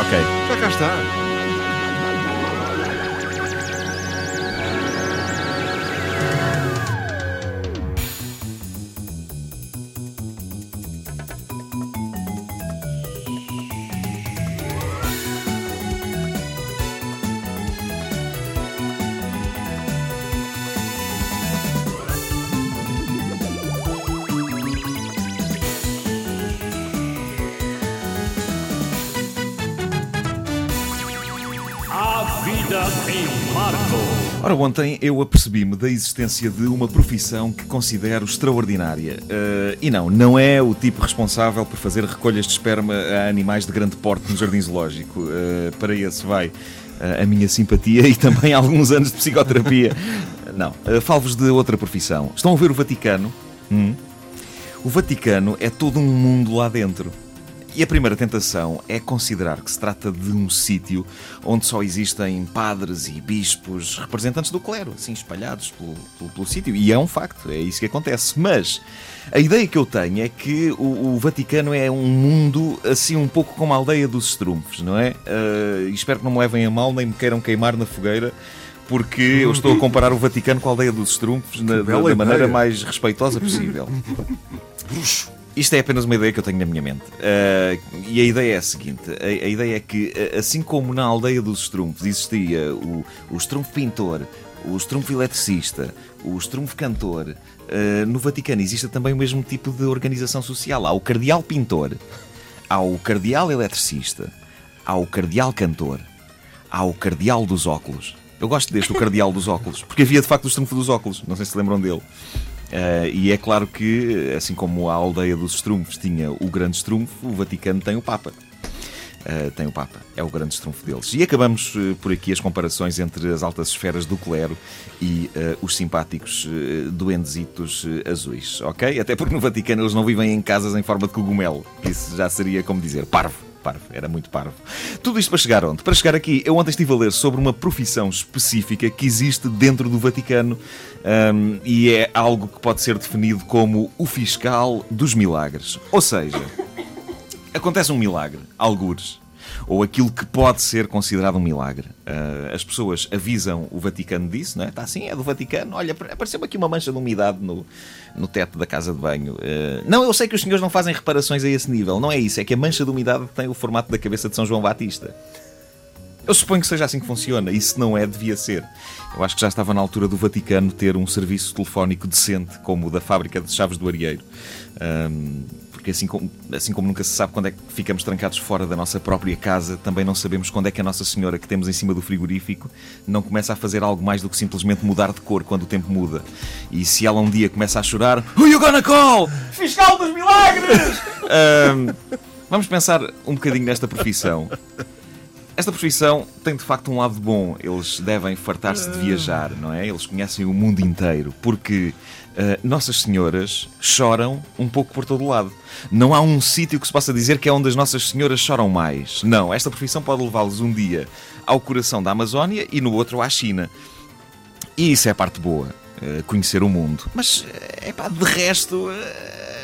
Ok. Já cá está. Vida em Marco. Ora, ontem eu apercebi-me da existência de uma profissão que considero extraordinária. Eh, e não, não é o tipo responsável por fazer recolhas de esperma a animais de grande porte no jardim zoológico. Eh, para esse vai eh, a minha simpatia e também alguns anos de psicoterapia. Não, uh, falo-vos de outra profissão. Estão a ver o Vaticano? Hum? O Vaticano é todo um mundo lá dentro. E a primeira tentação é considerar que se trata de um sítio onde só existem padres e bispos, representantes do clero, assim espalhados pelo, pelo, pelo sítio. E é um facto, é isso que acontece. Mas a ideia que eu tenho é que o, o Vaticano é um mundo assim um pouco como a aldeia dos estrumfos, não é? Uh, espero que não me levem a mal nem me queiram queimar na fogueira porque eu estou a comparar o Vaticano com a aldeia dos estrumpos na, da, da maneira mais respeitosa possível. Isto é apenas uma ideia que eu tenho na minha mente. Uh, e a ideia é a seguinte: a, a ideia é que, assim como na aldeia dos estrumpos existia o, o estrumpo pintor, o estrumpo eletricista, o estrumpo cantor, uh, no Vaticano existe também o mesmo tipo de organização social. Há o cardeal pintor, há o cardeal eletricista, há o cardeal cantor, há o cardeal dos óculos. Eu gosto deste, o cardeal dos óculos, porque havia de facto o estrumpo dos óculos, não sei se lembram dele. Uh, e é claro que, assim como a aldeia dos estrumfos tinha o grande estrumfo, o Vaticano tem o Papa. Uh, tem o Papa, é o grande estrumfo deles. E acabamos uh, por aqui as comparações entre as altas esferas do clero e os simpáticos duendezitos azuis, ok? Até porque no Vaticano eles não vivem em casas em forma de cogumelo. Isso já seria, como dizer, parvo parvo, era muito parvo. Tudo isto para chegar onde? Para chegar aqui, eu ontem estive a ler sobre uma profissão específica que existe dentro do Vaticano um, e é algo que pode ser definido como o fiscal dos milagres. Ou seja, acontece um milagre, algures. Ou aquilo que pode ser considerado um milagre. Uh, as pessoas avisam o Vaticano disso, não é? Está assim, é do Vaticano. Olha, apareceu-me aqui uma mancha de umidade no, no teto da casa de banho. Uh, não, eu sei que os senhores não fazem reparações a esse nível. Não é isso, é que a mancha de umidade tem o formato da cabeça de São João Batista. Eu suponho que seja assim que funciona, e se não é, devia ser. Eu acho que já estava na altura do Vaticano ter um serviço telefónico decente, como o da fábrica de chaves do Arieiro. Um, porque assim como, assim como nunca se sabe quando é que ficamos trancados fora da nossa própria casa, também não sabemos quando é que a Nossa Senhora que temos em cima do frigorífico não começa a fazer algo mais do que simplesmente mudar de cor quando o tempo muda. E se ela um dia começa a chorar, Who you gonna call? Fiscal dos Milagres! Um, vamos pensar um bocadinho nesta profissão. Esta profissão tem de facto um lado bom. Eles devem fartar-se de viajar, não é? Eles conhecem o mundo inteiro. Porque uh, Nossas Senhoras choram um pouco por todo lado. Não há um sítio que se possa dizer que é onde as Nossas Senhoras choram mais. Não, esta profissão pode levá-los um dia ao coração da Amazónia e no outro à China. E isso é a parte boa. Uh, conhecer o mundo. Mas, é pá, de resto. Uh,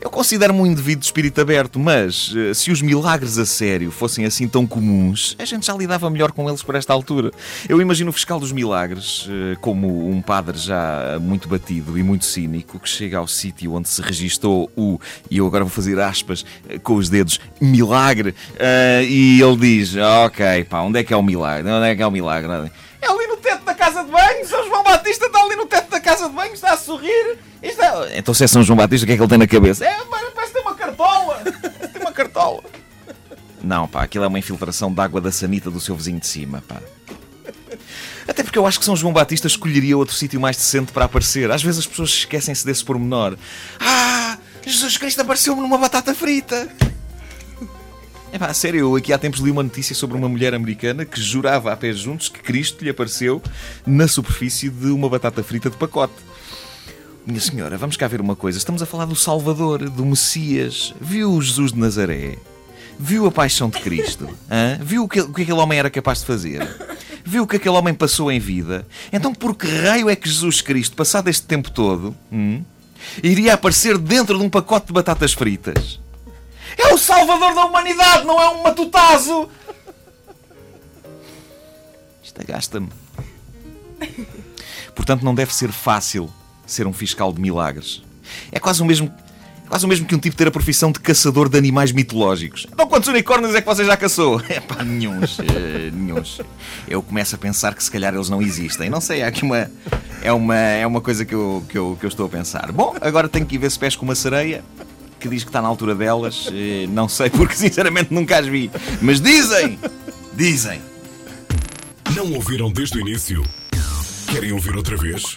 eu considero-me um indivíduo de espírito aberto, mas eh, se os milagres a sério fossem assim tão comuns, a gente já lidava melhor com eles por esta altura. Eu imagino o fiscal dos milagres eh, como um padre já muito batido e muito cínico que chega ao sítio onde se registou o, e eu agora vou fazer aspas eh, com os dedos, milagre, e ele diz: Ok, pá, onde é que é o milagre? Onde é que é o milagre? É ali no teto da casa de banho, São João Batista está ali no teto da casa de banho, está a sorrir. Então se é São João Batista, o que é que ele tem na cabeça? É, parece ter uma cartola. tem uma cartola. Não, pá, aquilo é uma infiltração de água da sanita do seu vizinho de cima, pá. Até porque eu acho que São João Batista escolheria outro sítio mais decente para aparecer. Às vezes as pessoas esquecem-se desse pormenor. Ah, Jesus Cristo apareceu-me numa batata frita. É pá, sério, eu aqui há tempos li uma notícia sobre uma mulher americana que jurava a pés juntos que Cristo lhe apareceu na superfície de uma batata frita de pacote. Minha senhora, vamos cá ver uma coisa. Estamos a falar do Salvador, do Messias. Viu o Jesus de Nazaré? Viu a paixão de Cristo? Hã? Viu o que, o que aquele homem era capaz de fazer? Viu o que aquele homem passou em vida? Então, por que raio é que Jesus Cristo, passado este tempo todo, hum, iria aparecer dentro de um pacote de batatas fritas? É o salvador da humanidade, não é um matutazo! Isto agasta-me. Portanto, não deve ser fácil ser um fiscal de milagres. É quase o mesmo Quase o mesmo que um tipo ter a profissão de caçador de animais mitológicos. Então quantos unicórnios é que você já caçou? É pá, nenhuns. Uh. Eu começo a pensar que se calhar eles não existem. Não sei, há aqui uma. É uma, é uma coisa que eu, que, eu, que eu estou a pensar. Bom, agora tenho que ir ver se pesco uma sereia que diz que está na altura delas. Uh, não sei porque sinceramente nunca as vi. Mas dizem! Dizem! Não ouviram desde o início? Querem ouvir outra vez?